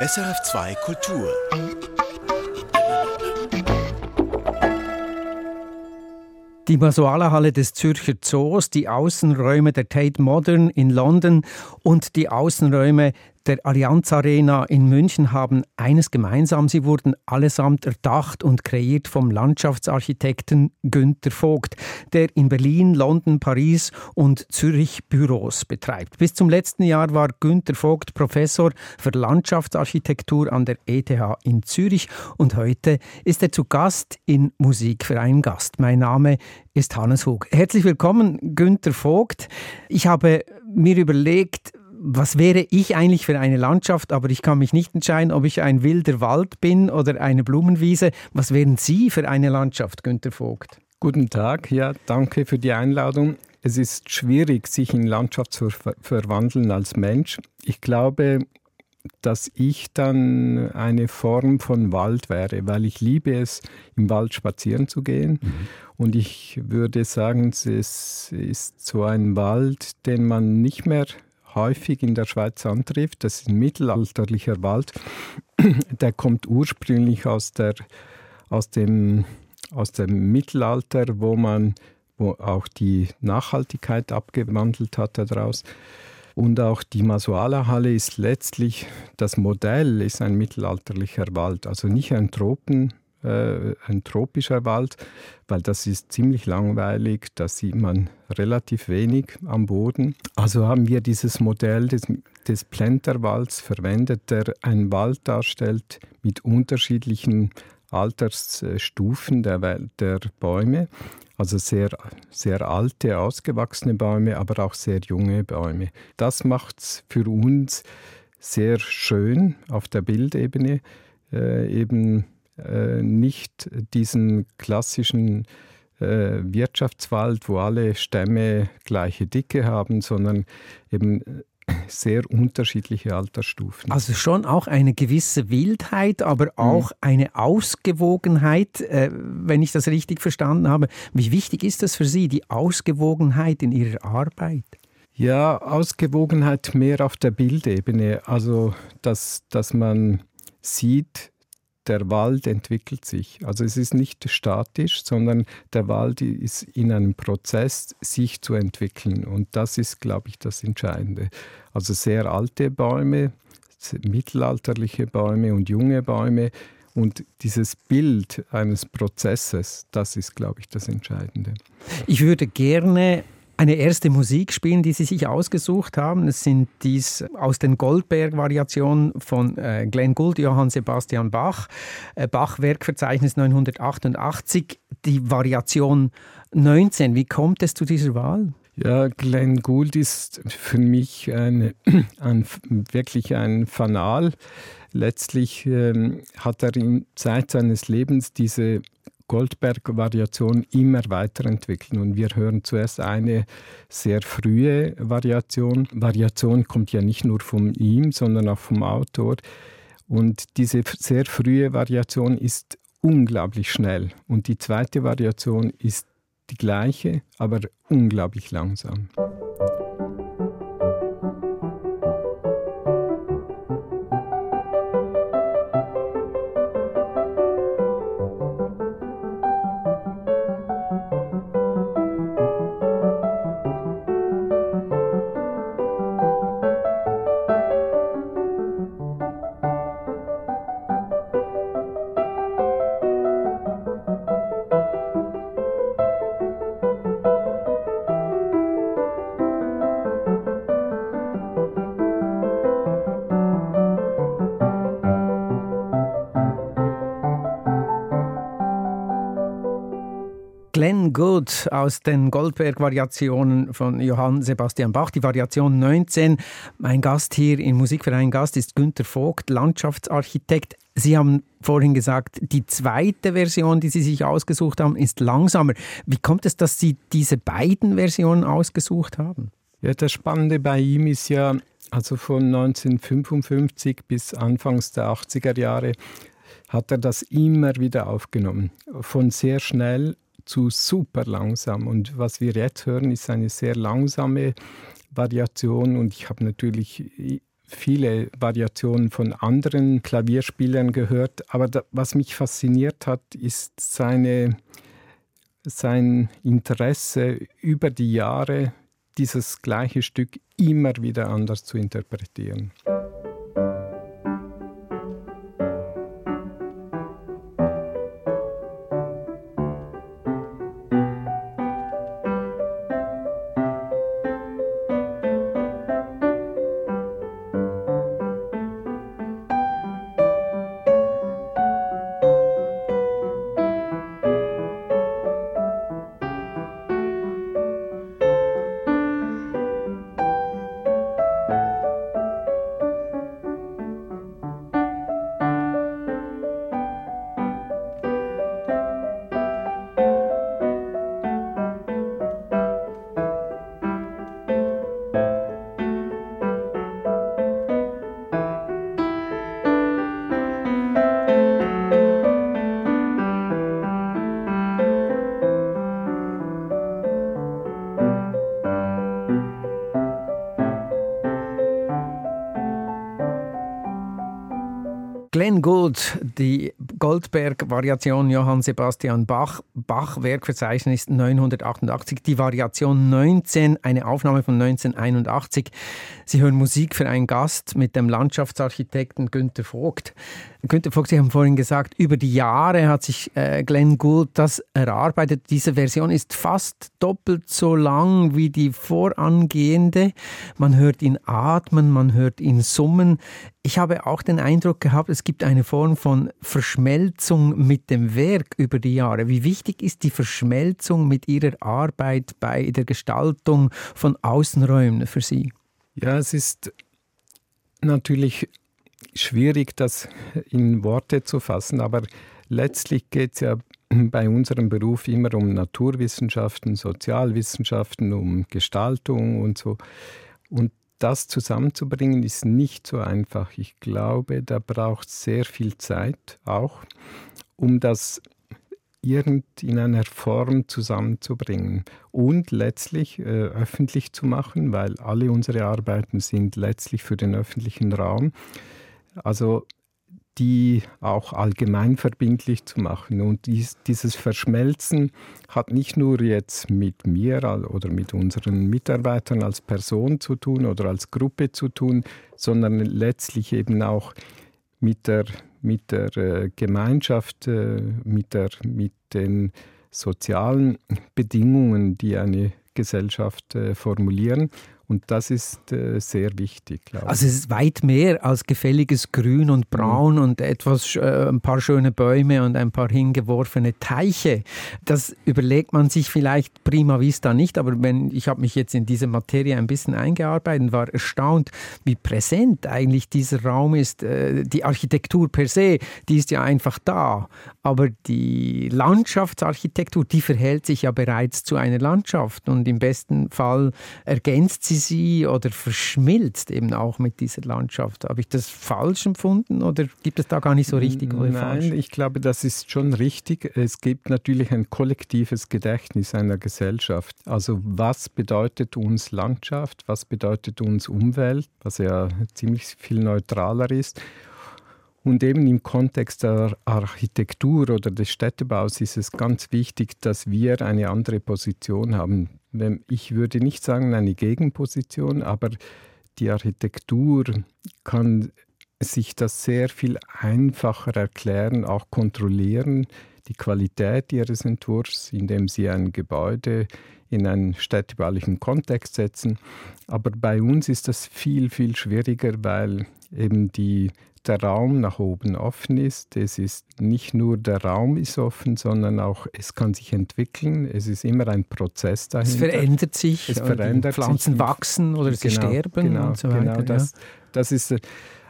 SRF2 Kultur. Die Masuala-Halle des Zürcher Zoos, die Außenräume der Tate Modern in London und die Außenräume der Allianz Arena in München haben eines gemeinsam. Sie wurden allesamt erdacht und kreiert vom Landschaftsarchitekten Günter Vogt, der in Berlin, London, Paris und Zürich Büros betreibt. Bis zum letzten Jahr war Günter Vogt Professor für Landschaftsarchitektur an der ETH in Zürich und heute ist er zu Gast in Musik für einen Gast. Mein Name ist Hannes Hug. Herzlich willkommen, Günter Vogt. Ich habe mir überlegt, was wäre ich eigentlich für eine Landschaft, aber ich kann mich nicht entscheiden, ob ich ein wilder Wald bin oder eine Blumenwiese. Was wären Sie für eine Landschaft, Günter Vogt? Guten Tag, ja, danke für die Einladung. Es ist schwierig, sich in Landschaft zu ver verwandeln als Mensch. Ich glaube, dass ich dann eine Form von Wald wäre, weil ich liebe es, im Wald spazieren zu gehen. Mhm. Und ich würde sagen, es ist so ein Wald, den man nicht mehr häufig in der Schweiz antrifft. Das ist ein mittelalterlicher Wald. Der kommt ursprünglich aus, der, aus, dem, aus dem Mittelalter, wo man wo auch die Nachhaltigkeit abgewandelt hat daraus. Und auch die Masuala-Halle ist letztlich, das Modell ist ein mittelalterlicher Wald, also nicht ein Tropen, äh, ein tropischer Wald, weil das ist ziemlich langweilig, da sieht man relativ wenig am Boden. Also haben wir dieses Modell des, des Plenterwalds verwendet, der einen Wald darstellt mit unterschiedlichen Altersstufen der, der Bäume. Also sehr, sehr alte, ausgewachsene Bäume, aber auch sehr junge Bäume. Das macht es für uns sehr schön auf der Bildebene, äh, eben äh, nicht diesen klassischen äh, Wirtschaftswald, wo alle Stämme gleiche Dicke haben, sondern eben äh, sehr unterschiedliche Altersstufen. Also schon auch eine gewisse Wildheit, aber mhm. auch mhm. eine Ausgewogenheit, äh, wenn ich das richtig verstanden habe. Wie wichtig ist das für Sie, die Ausgewogenheit in Ihrer Arbeit? Ja, Ausgewogenheit mehr auf der Bildebene. Also, dass, dass man sieht, der Wald entwickelt sich. Also es ist nicht statisch, sondern der Wald ist in einem Prozess, sich zu entwickeln. Und das ist, glaube ich, das Entscheidende. Also sehr alte Bäume, mittelalterliche Bäume und junge Bäume. Und dieses Bild eines Prozesses, das ist, glaube ich, das Entscheidende. Ich würde gerne eine erste Musik spielen, die Sie sich ausgesucht haben. Es sind dies aus den Goldberg-Variationen von äh, Glenn Gould, Johann Sebastian Bach, äh, Bach-Werkverzeichnis 988, die Variation 19. Wie kommt es zu dieser Wahl? Ja, Glenn Gould ist für mich eine, ein, wirklich ein Fanal. Letztlich ähm, hat er in Zeit seines Lebens diese Goldberg-Variation immer weiterentwickeln. Und wir hören zuerst eine sehr frühe Variation. Variation kommt ja nicht nur von ihm, sondern auch vom Autor. Und diese sehr frühe Variation ist unglaublich schnell. Und die zweite Variation ist die gleiche, aber unglaublich langsam. Glenn Good aus den Goldberg-Variationen von Johann Sebastian Bach, die Variation 19. Mein Gast hier in Musik für einen Gast ist Günter Vogt, Landschaftsarchitekt. Sie haben vorhin gesagt, die zweite Version, die Sie sich ausgesucht haben, ist langsamer. Wie kommt es, dass Sie diese beiden Versionen ausgesucht haben? Ja, das Spannende bei ihm ist ja, also von 1955 bis Anfangs der 80er Jahre hat er das immer wieder aufgenommen. Von sehr schnell zu super langsam. Und was wir jetzt hören, ist eine sehr langsame Variation. Und ich habe natürlich viele Variationen von anderen Klavierspielern gehört. Aber da, was mich fasziniert hat, ist seine, sein Interesse über die Jahre, dieses gleiche Stück immer wieder anders zu interpretieren. Gould, die Goldberg-Variation Johann Sebastian Bach, Bach-Werkverzeichnis 988, die Variation 19, eine Aufnahme von 1981. Sie hören Musik für einen Gast mit dem Landschaftsarchitekten Günter Vogt. Günter Vogt, Sie haben vorhin gesagt, über die Jahre hat sich äh, Glenn Gould das erarbeitet. Diese Version ist fast doppelt so lang wie die vorangehende. Man hört ihn atmen, man hört ihn summen. Ich habe auch den Eindruck gehabt, es gibt eine Form von Verschmelzung mit dem Werk über die Jahre. Wie wichtig ist die Verschmelzung mit Ihrer Arbeit bei der Gestaltung von Außenräumen für Sie? Ja, es ist natürlich schwierig, das in Worte zu fassen, aber letztlich geht es ja bei unserem Beruf immer um Naturwissenschaften, Sozialwissenschaften, um Gestaltung und so. Und das zusammenzubringen ist nicht so einfach. Ich glaube, da braucht es sehr viel Zeit auch, um das irgend in einer Form zusammenzubringen und letztlich äh, öffentlich zu machen, weil alle unsere Arbeiten sind letztlich für den öffentlichen Raum. Also die auch allgemeinverbindlich zu machen. Und dies, dieses Verschmelzen hat nicht nur jetzt mit mir oder mit unseren Mitarbeitern als Person zu tun oder als Gruppe zu tun, sondern letztlich eben auch mit der, mit der äh, Gemeinschaft, äh, mit, der, mit den sozialen Bedingungen, die eine Gesellschaft äh, formulieren. Und das ist äh, sehr wichtig. Also es ist weit mehr als gefälliges Grün und Braun mhm. und etwas, äh, ein paar schöne Bäume und ein paar hingeworfene Teiche. Das überlegt man sich vielleicht prima vista nicht, aber wenn ich habe mich jetzt in diese Materie ein bisschen eingearbeitet und war erstaunt, wie präsent eigentlich dieser Raum ist. Äh, die Architektur per se, die ist ja einfach da, aber die Landschaftsarchitektur, die verhält sich ja bereits zu einer Landschaft und im besten Fall ergänzt sie sie oder verschmilzt eben auch mit dieser Landschaft. Habe ich das falsch empfunden oder gibt es da gar nicht so richtig oder Nein, falsch? ich glaube, das ist schon richtig. Es gibt natürlich ein kollektives Gedächtnis einer Gesellschaft. Also was bedeutet uns Landschaft? Was bedeutet uns Umwelt? Was ja ziemlich viel neutraler ist. Und eben im Kontext der Architektur oder des Städtebaus ist es ganz wichtig, dass wir eine andere Position haben ich würde nicht sagen eine Gegenposition, aber die Architektur kann sich das sehr viel einfacher erklären, auch kontrollieren, die Qualität ihres Entwurfs, indem sie ein Gebäude in einen städtebaulichen Kontext setzen. Aber bei uns ist das viel, viel schwieriger, weil eben die der Raum nach oben offen ist. Es ist nicht nur der Raum ist offen, sondern auch es kann sich entwickeln. Es ist immer ein Prozess dahinter. Es verändert sich. Es verändert Pflanzen sich. wachsen oder sie genau, sterben genau, und so weiter. Genau, das, ja. das ist äh,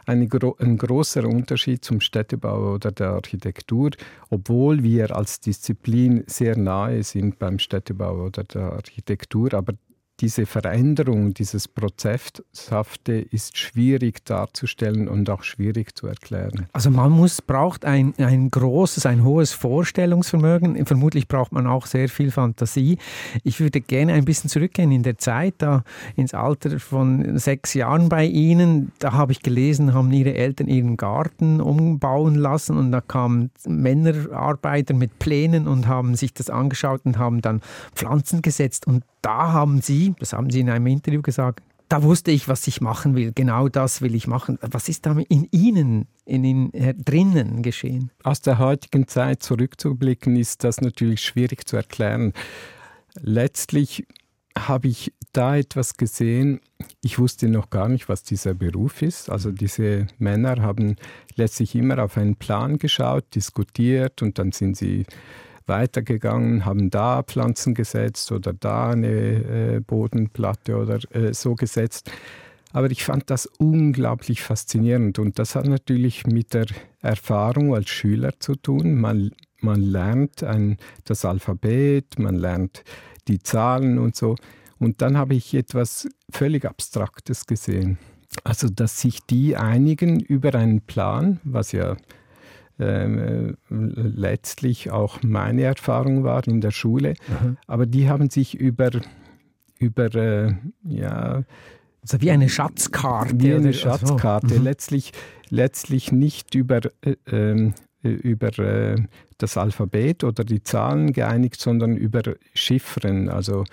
eine, ein großer Unterschied zum Städtebau oder der Architektur, obwohl wir als Disziplin sehr nahe sind beim Städtebau oder der Architektur, aber diese Veränderung, dieses Prozesshafte ist schwierig darzustellen und auch schwierig zu erklären. Also man muss, braucht ein, ein großes, ein hohes Vorstellungsvermögen. Vermutlich braucht man auch sehr viel Fantasie. Ich würde gerne ein bisschen zurückgehen in der Zeit, da ins Alter von sechs Jahren bei Ihnen. Da habe ich gelesen, haben Ihre Eltern ihren Garten umbauen lassen und da kamen Männerarbeiter mit Plänen und haben sich das angeschaut und haben dann Pflanzen gesetzt und da haben Sie, das haben Sie in einem Interview gesagt, da wusste ich, was ich machen will. Genau das will ich machen. Was ist da in Ihnen, in Ihnen äh, drinnen geschehen? Aus der heutigen Zeit zurückzublicken, ist das natürlich schwierig zu erklären. Letztlich habe ich da etwas gesehen. Ich wusste noch gar nicht, was dieser Beruf ist. Also diese Männer haben letztlich immer auf einen Plan geschaut, diskutiert und dann sind sie weitergegangen, haben da Pflanzen gesetzt oder da eine äh, Bodenplatte oder äh, so gesetzt. Aber ich fand das unglaublich faszinierend und das hat natürlich mit der Erfahrung als Schüler zu tun. Man, man lernt ein, das Alphabet, man lernt die Zahlen und so. Und dann habe ich etwas völlig Abstraktes gesehen. Also, dass sich die einigen über einen Plan, was ja ähm, äh, letztlich auch meine Erfahrung war in der Schule. Mhm. Aber die haben sich über, über äh, ja, also wie eine Schatzkarte. Wie eine Schatzkarte. Mhm. Letztlich, letztlich nicht über, äh, ähm, äh, über äh, das Alphabet oder die Zahlen geeinigt, sondern über Chiffren. Also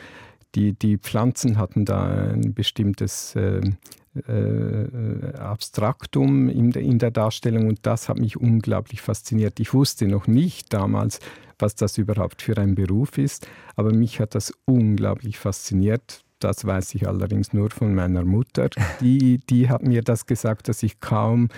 die, die Pflanzen hatten da ein bestimmtes äh, äh, Abstraktum in der, in der Darstellung und das hat mich unglaublich fasziniert. Ich wusste noch nicht damals, was das überhaupt für ein Beruf ist, aber mich hat das unglaublich fasziniert. Das weiß ich allerdings nur von meiner Mutter. Die, die hat mir das gesagt, dass ich kaum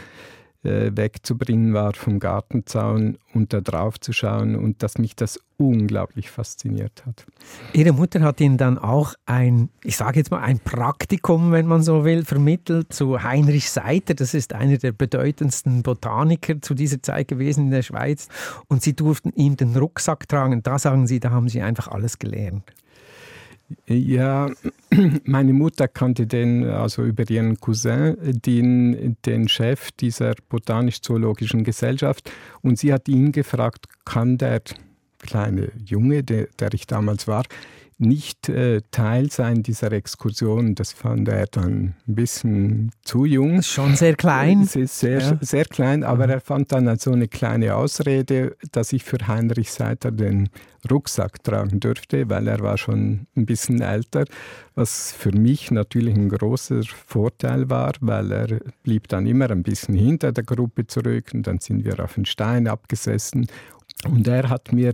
äh, wegzubringen war vom Gartenzaun und da drauf zu schauen und dass mich das unglaublich fasziniert hat. Ihre Mutter hat Ihnen dann auch ein, ich sage jetzt mal, ein Praktikum, wenn man so will, vermittelt zu Heinrich Seiter. Das ist einer der bedeutendsten Botaniker zu dieser Zeit gewesen in der Schweiz. Und Sie durften ihm den Rucksack tragen. Da sagen Sie, da haben Sie einfach alles gelernt. Ja, meine Mutter kannte den, also über ihren Cousin, den, den Chef dieser botanisch-zoologischen Gesellschaft. Und sie hat ihn gefragt, kann der kleine Junge, der, der ich damals war, nicht äh, Teil sein dieser Exkursion. Das fand er dann ein bisschen zu jung. Schon sehr klein. Sehr, sehr, ja. sehr klein, aber mhm. er fand dann so eine kleine Ausrede, dass ich für Heinrich Seiter den Rucksack tragen dürfte, weil er war schon ein bisschen älter, was für mich natürlich ein großer Vorteil war, weil er blieb dann immer ein bisschen hinter der Gruppe zurück und dann sind wir auf den Stein abgesessen und er hat mir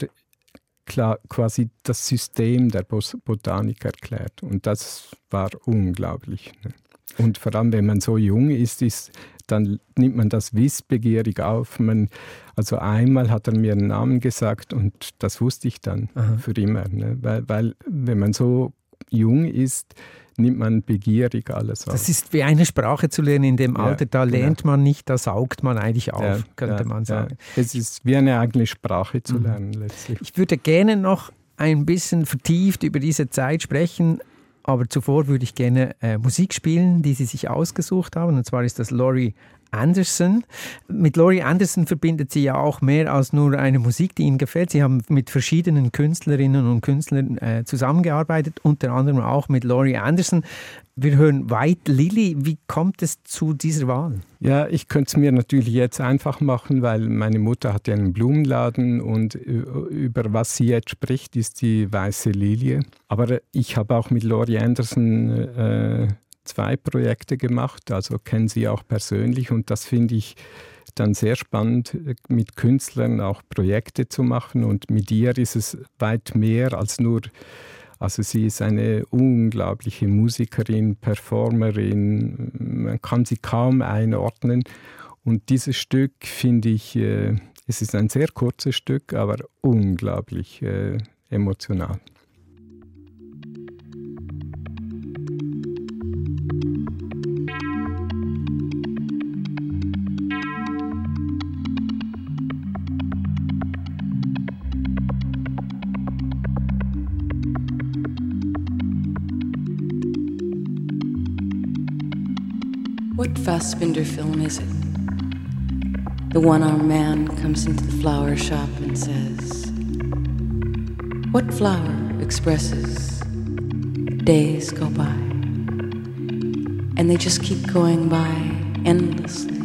klar, quasi das System der Botanik erklärt. Und das war unglaublich. Ne? Und vor allem, wenn man so jung ist, ist dann nimmt man das wissbegierig auf. Man, also einmal hat er mir einen Namen gesagt und das wusste ich dann Aha. für immer. Ne? Weil, weil wenn man so jung ist, nimmt man begierig alles auf. Das ist wie eine Sprache zu lernen in dem Alter. Da genau. lernt man nicht, da saugt man eigentlich auf, ja, könnte ja, man sagen. Ja. Es ist wie eine eigene Sprache zu mhm. lernen letztlich. Ich würde gerne noch ein bisschen vertieft über diese Zeit sprechen. Aber zuvor würde ich gerne äh, Musik spielen, die Sie sich ausgesucht haben. Und zwar ist das Laurie Anderson. Mit Laurie Anderson verbindet sie ja auch mehr als nur eine Musik, die ihnen gefällt. Sie haben mit verschiedenen Künstlerinnen und Künstlern äh, zusammengearbeitet, unter anderem auch mit Laurie Anderson. Wir hören White Lily. Wie kommt es zu dieser Wahl? Ja, ich könnte es mir natürlich jetzt einfach machen, weil meine Mutter hat ja einen Blumenladen und über was sie jetzt spricht, ist die weiße Lilie. Aber ich habe auch mit Laurie Anderson äh, zwei Projekte gemacht, also kennen sie auch persönlich. Und das finde ich dann sehr spannend, mit Künstlern auch Projekte zu machen. Und mit ihr ist es weit mehr als nur, also sie ist eine unglaubliche Musikerin, Performerin, man kann sie kaum einordnen. Und dieses Stück finde ich, äh, es ist ein sehr kurzes Stück, aber unglaublich äh, emotional. Fassbinder film is it? The one armed man comes into the flower shop and says, What flower expresses days go by? And they just keep going by endlessly,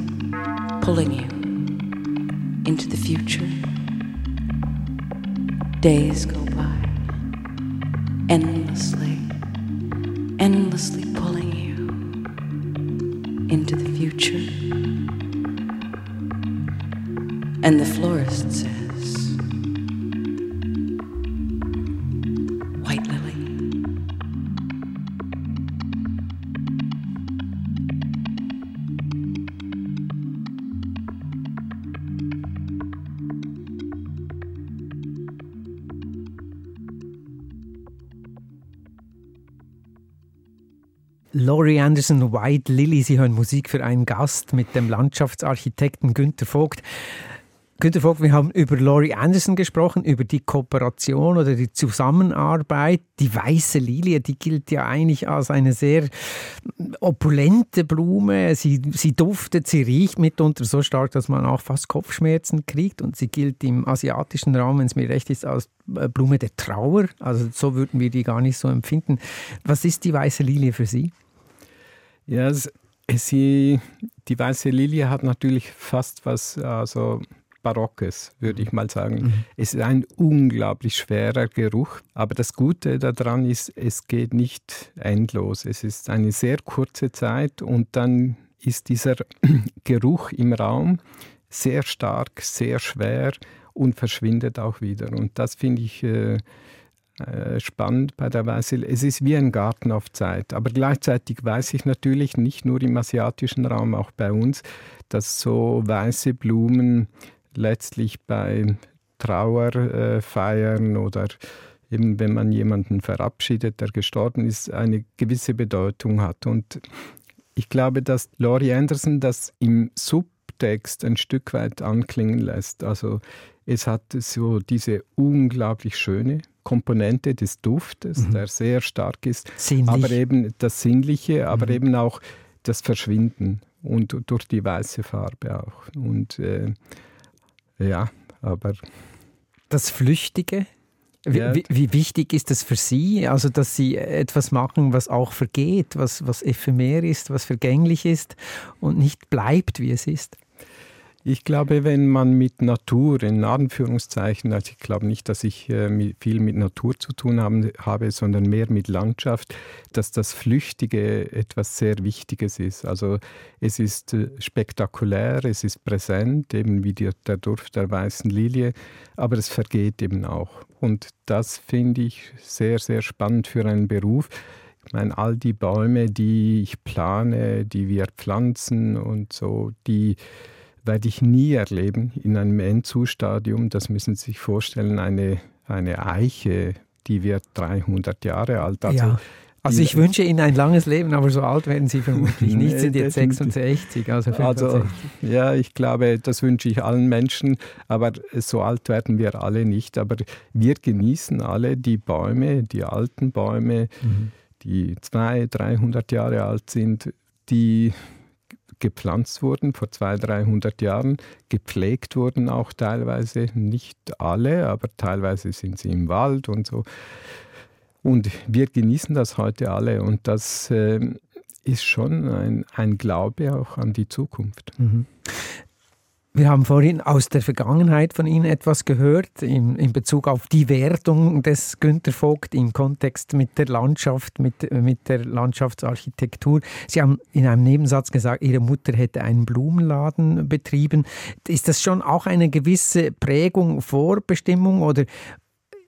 pulling you into the future. Days go Laurie Anderson, White Lily. Sie hören Musik für einen Gast mit dem Landschaftsarchitekten Günter Vogt. Günter Vogt, wir haben über Laurie Anderson gesprochen, über die Kooperation oder die Zusammenarbeit. Die weiße Lilie, die gilt ja eigentlich als eine sehr opulente Blume. Sie, sie duftet, sie riecht mitunter so stark, dass man auch fast Kopfschmerzen kriegt. Und sie gilt im asiatischen Raum, wenn es mir recht ist, als äh, Blume der Trauer. Also so würden wir die gar nicht so empfinden. Was ist die weiße Lilie für Sie? Ja, sie, die weiße Lilie hat natürlich fast was, also Barockes, würde ich mal sagen. Mhm. Es ist ein unglaublich schwerer Geruch, aber das Gute daran ist, es geht nicht endlos. Es ist eine sehr kurze Zeit und dann ist dieser Geruch im Raum sehr stark, sehr schwer und verschwindet auch wieder. Und das finde ich äh, äh, spannend bei der Weiße. Es ist wie ein Garten auf Zeit. Aber gleichzeitig weiß ich natürlich nicht nur im asiatischen Raum, auch bei uns, dass so weiße Blumen letztlich bei Trauerfeiern äh, oder eben wenn man jemanden verabschiedet, der gestorben ist, eine gewisse Bedeutung hat. Und ich glaube, dass Laurie Anderson das im Subtext ein Stück weit anklingen lässt. Also es hat so diese unglaublich schöne Komponente des Duftes, mhm. der sehr stark ist, Sinnlich. aber eben das Sinnliche, aber mhm. eben auch das Verschwinden und durch die weiße Farbe auch. Und äh, ja, aber. Das Flüchtige? Wie, wie, wie, wichtig ist das für Sie? Also, dass Sie etwas machen, was auch vergeht, was, was ephemer ist, was vergänglich ist und nicht bleibt, wie es ist? Ich glaube, wenn man mit Natur, in Anführungszeichen, also ich glaube nicht, dass ich äh, viel mit Natur zu tun haben, habe, sondern mehr mit Landschaft, dass das Flüchtige etwas sehr Wichtiges ist. Also es ist äh, spektakulär, es ist präsent, eben wie die, der Duft der weißen Lilie, aber es vergeht eben auch. Und das finde ich sehr, sehr spannend für einen Beruf. Ich meine, all die Bäume, die ich plane, die wir pflanzen und so, die werde ich nie erleben in einem Endzustadium. Das müssen Sie sich vorstellen, eine, eine Eiche, die wird 300 Jahre alt. Also, ja. Also ich wünsche Ihnen ein langes Leben, aber so alt werden Sie vermutlich nicht. Sie sind jetzt 66, also 65. Also, ja, ich glaube, das wünsche ich allen Menschen, aber so alt werden wir alle nicht. Aber wir genießen alle die Bäume, die alten Bäume, mhm. die 200, 300 Jahre alt sind, die gepflanzt wurden vor 200, 300 Jahren, gepflegt wurden auch teilweise, nicht alle, aber teilweise sind sie im Wald und so. Und wir genießen das heute alle und das äh, ist schon ein, ein Glaube auch an die Zukunft. Mhm. Wir haben vorhin aus der Vergangenheit von Ihnen etwas gehört in, in Bezug auf die Wertung des Günter Vogt im Kontext mit der Landschaft, mit, mit der Landschaftsarchitektur. Sie haben in einem Nebensatz gesagt, Ihre Mutter hätte einen Blumenladen betrieben. Ist das schon auch eine gewisse Prägung, Vorbestimmung oder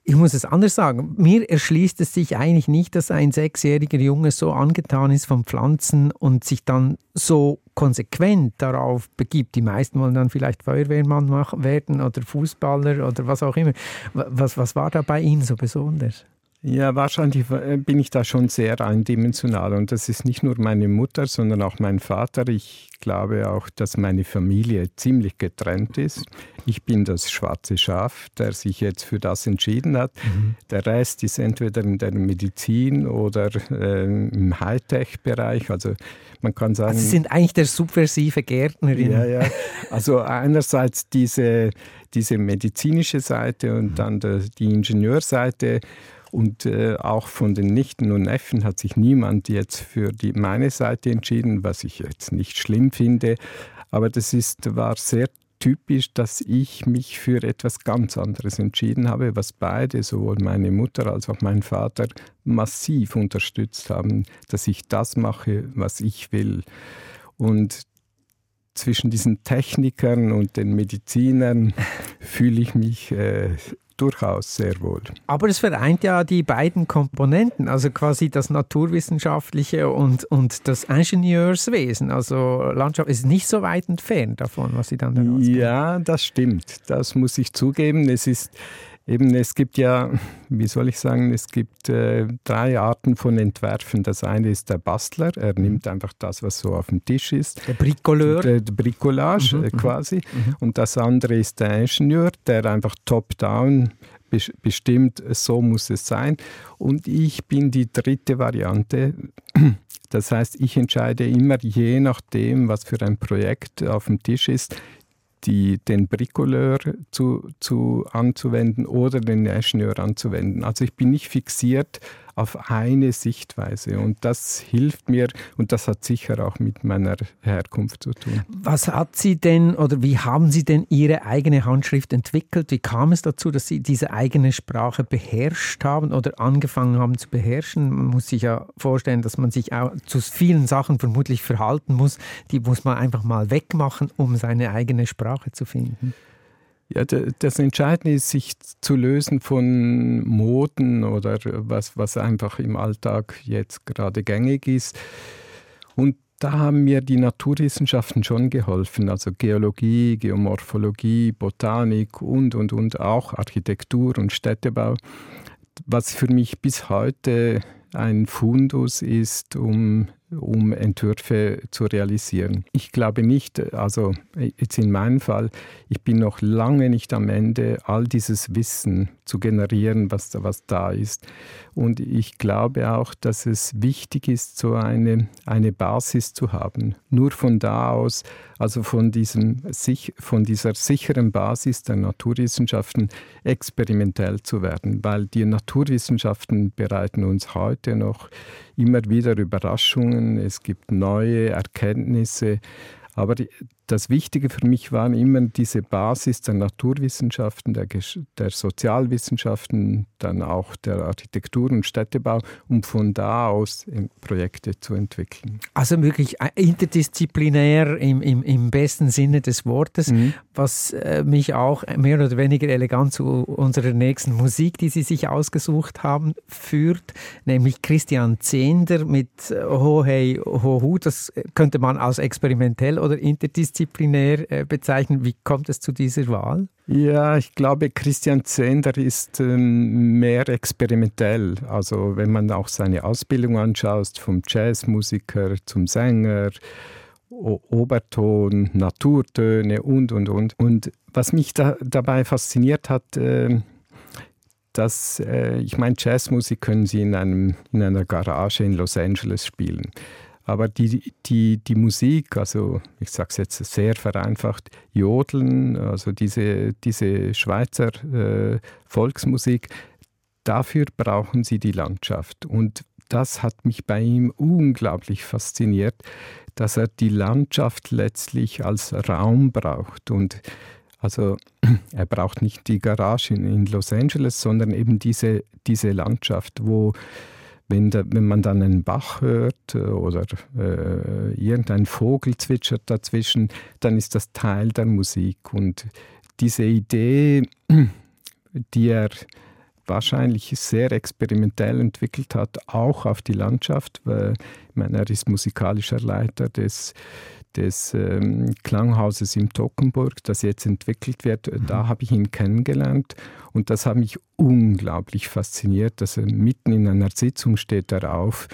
ich muss es anders sagen, mir erschließt es sich eigentlich nicht, dass ein sechsjähriger Junge so angetan ist von Pflanzen und sich dann so konsequent darauf begibt. Die meisten wollen dann vielleicht Feuerwehrmann werden oder Fußballer oder was auch immer. Was, was war da bei Ihnen so besonders? Ja, wahrscheinlich äh, bin ich da schon sehr eindimensional und das ist nicht nur meine Mutter, sondern auch mein Vater. Ich glaube auch, dass meine Familie ziemlich getrennt ist. Ich bin das schwarze Schaf, der sich jetzt für das entschieden hat. Mhm. Der Rest ist entweder in der Medizin oder äh, im Hightech-Bereich. Also man kann sagen. Also Sie sind eigentlich der subversive Gärtnerin. Ja, ja. Also einerseits diese, diese medizinische Seite und dann die Ingenieurseite. Und äh, auch von den Nichten und Neffen hat sich niemand jetzt für die, meine Seite entschieden, was ich jetzt nicht schlimm finde. Aber das ist, war sehr typisch, dass ich mich für etwas ganz anderes entschieden habe, was beide, sowohl meine Mutter als auch mein Vater, massiv unterstützt haben, dass ich das mache, was ich will. Und zwischen diesen Technikern und den Medizinern fühle ich mich äh, durchaus sehr wohl. Aber es vereint ja die beiden Komponenten, also quasi das Naturwissenschaftliche und, und das Ingenieurswesen. Also Landschaft ist nicht so weit entfernt davon, was Sie dann daraus Ja, das stimmt. Das muss ich zugeben. Es ist eben, es gibt ja, wie soll ich sagen, es gibt äh, drei Arten von Entwerfen. Das eine ist der Bastler, er nimmt einfach das, was so auf dem Tisch ist. Der Bricoleur. Der, der Bricolage mhm, äh, mhm, quasi. Mhm. Und das andere ist der Ingenieur, der einfach top-down bestimmt, so muss es sein. Und ich bin die dritte Variante. Das heißt, ich entscheide immer je nachdem, was für ein Projekt auf dem Tisch ist, die, den Bricoleur zu, zu anzuwenden oder den Ingenieur anzuwenden. Also ich bin nicht fixiert auf eine Sichtweise. Und das hilft mir und das hat sicher auch mit meiner Herkunft zu tun. Was hat Sie denn oder wie haben Sie denn Ihre eigene Handschrift entwickelt? Wie kam es dazu, dass Sie diese eigene Sprache beherrscht haben oder angefangen haben zu beherrschen? Man muss sich ja vorstellen, dass man sich auch zu vielen Sachen vermutlich verhalten muss. Die muss man einfach mal wegmachen, um seine eigene Sprache zu finden. Ja, das Entscheidende ist, sich zu lösen von Moden oder was, was einfach im Alltag jetzt gerade gängig ist. Und da haben mir die Naturwissenschaften schon geholfen, also Geologie, Geomorphologie, Botanik und, und, und auch Architektur und Städtebau, was für mich bis heute ein Fundus ist, um um Entwürfe zu realisieren. Ich glaube nicht, also jetzt in meinem Fall, ich bin noch lange nicht am Ende, all dieses Wissen zu generieren, was, was da ist. Und ich glaube auch, dass es wichtig ist, so eine, eine Basis zu haben. Nur von da aus, also von, diesem, von dieser sicheren Basis der Naturwissenschaften, experimentell zu werden, weil die Naturwissenschaften bereiten uns heute noch immer wieder Überraschungen, es gibt neue Erkenntnisse. Aber die, das Wichtige für mich war immer diese Basis der Naturwissenschaften, der, der, Sozialwissenschaften, dann auch der Architektur und Städtebau, um von da aus Projekte zu entwickeln. Also wirklich äh, interdisziplinär im, im, im besten Sinne des Wortes, mhm. was äh, mich auch mehr oder weniger elegant zu unserer nächsten Musik, die Sie sich ausgesucht haben, führt, nämlich Christian Zehnder mit Ho Hey Ho Hu. Das könnte man als experimentell oder interdisziplinär äh, bezeichnen. Wie kommt es zu dieser Wahl? Ja, ich glaube, Christian Zender ist ähm, mehr experimentell. Also wenn man auch seine Ausbildung anschaut, vom Jazzmusiker zum Sänger, o Oberton, Naturtöne und, und, und. Und was mich da, dabei fasziniert hat, äh, dass, äh, ich meine, Jazzmusik können Sie in, einem, in einer Garage in Los Angeles spielen. Aber die, die, die Musik, also ich sage es jetzt sehr vereinfacht, Jodeln, also diese, diese Schweizer äh, Volksmusik, dafür brauchen sie die Landschaft. Und das hat mich bei ihm unglaublich fasziniert, dass er die Landschaft letztlich als Raum braucht. Und also er braucht nicht die Garage in Los Angeles, sondern eben diese, diese Landschaft, wo wenn, da, wenn man dann einen Bach hört äh, oder äh, irgendein Vogel zwitschert dazwischen, dann ist das Teil der Musik. Und diese Idee, die er wahrscheinlich sehr experimentell entwickelt hat, auch auf die Landschaft. Weil, ich meine, er ist musikalischer Leiter des, des ähm, Klanghauses im Tockenburg, das jetzt entwickelt wird. Mhm. Da habe ich ihn kennengelernt und das hat mich unglaublich fasziniert, dass er mitten in einer Sitzung steht er auf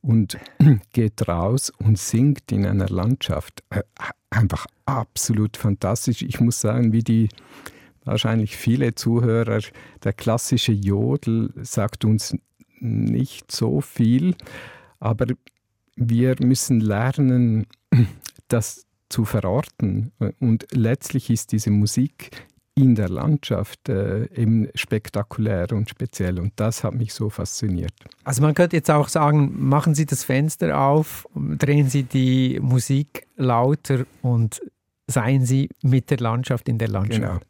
und geht raus und singt in einer Landschaft. Äh, einfach absolut fantastisch. Ich muss sagen, wie die wahrscheinlich viele Zuhörer, der klassische Jodel sagt uns nicht so viel, aber wir müssen lernen, das zu verorten. Und letztlich ist diese Musik in der Landschaft äh, eben spektakulär und speziell. Und das hat mich so fasziniert. Also man könnte jetzt auch sagen, machen Sie das Fenster auf, drehen Sie die Musik lauter und seien Sie mit der Landschaft in der Landschaft. Genau.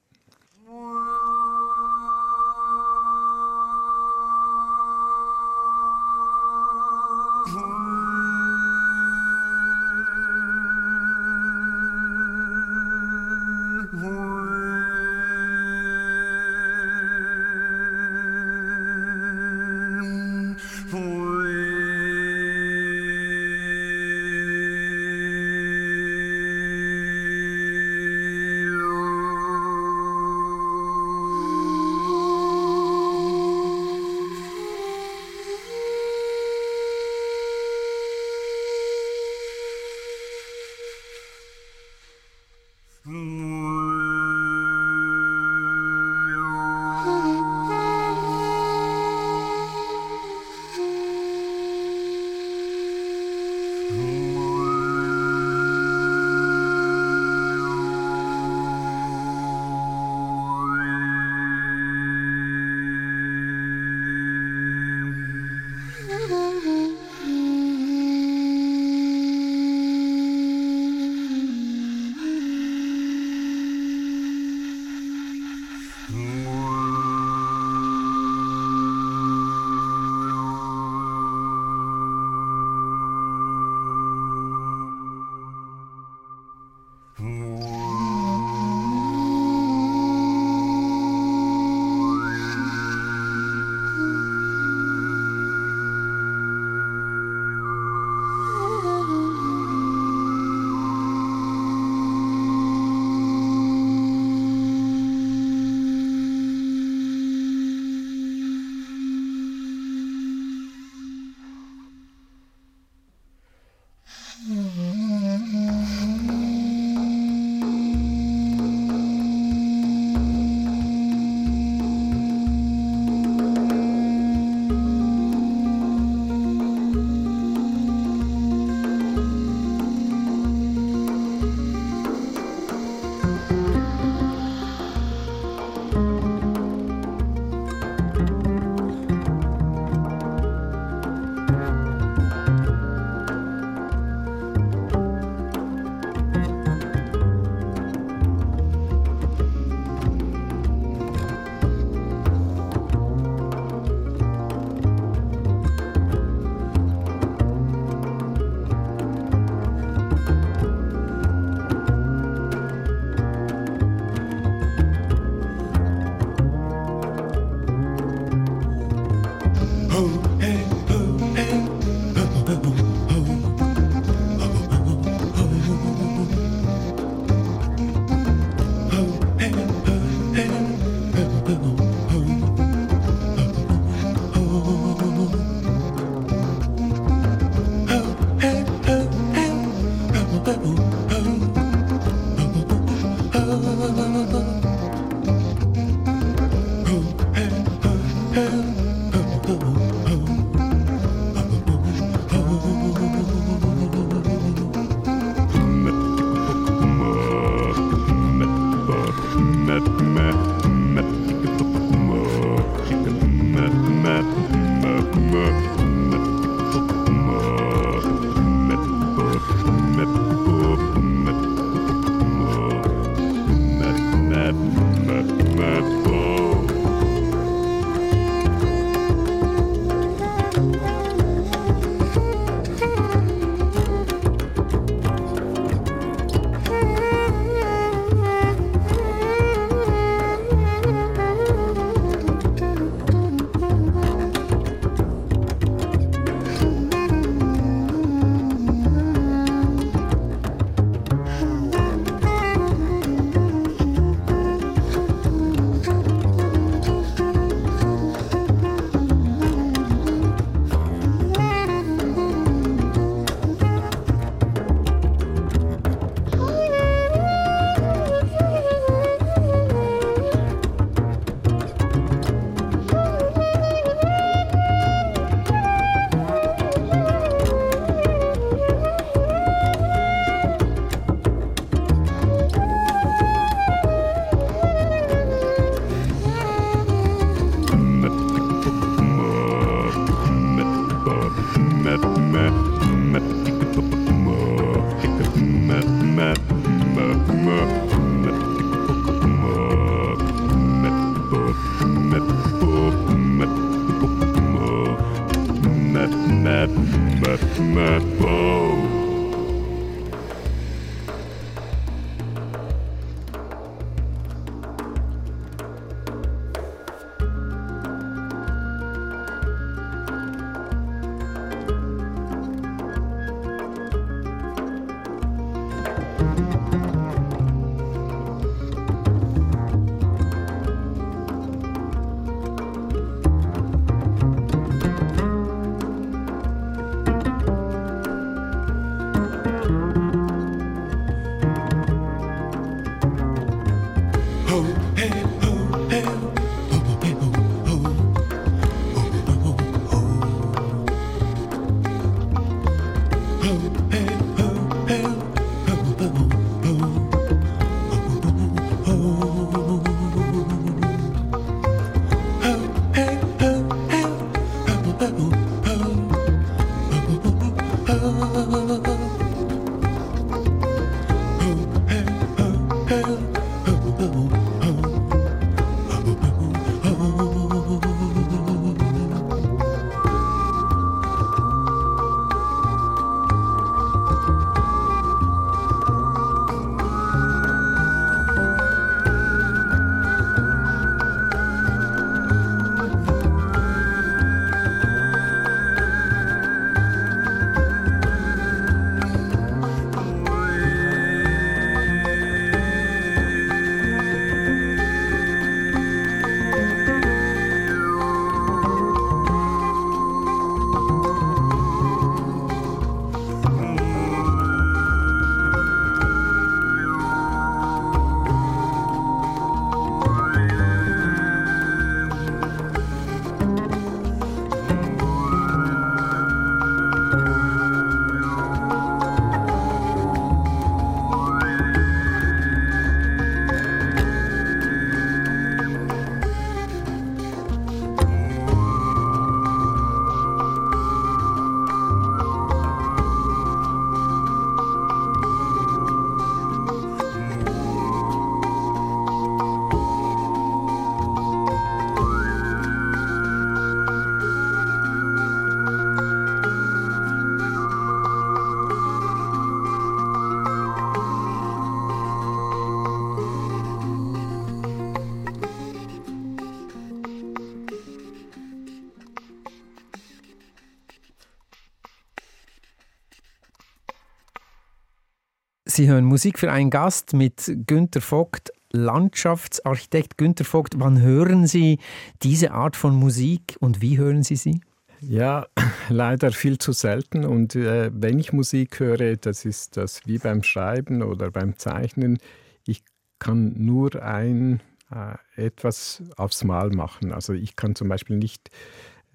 Sie hören Musik für einen Gast mit Günter Vogt, Landschaftsarchitekt Günter Vogt. Wann hören Sie diese Art von Musik und wie hören Sie sie? Ja, leider viel zu selten. Und äh, wenn ich Musik höre, das ist das wie beim Schreiben oder beim Zeichnen. Ich kann nur ein äh, etwas aufs Mal machen. Also ich kann zum Beispiel nicht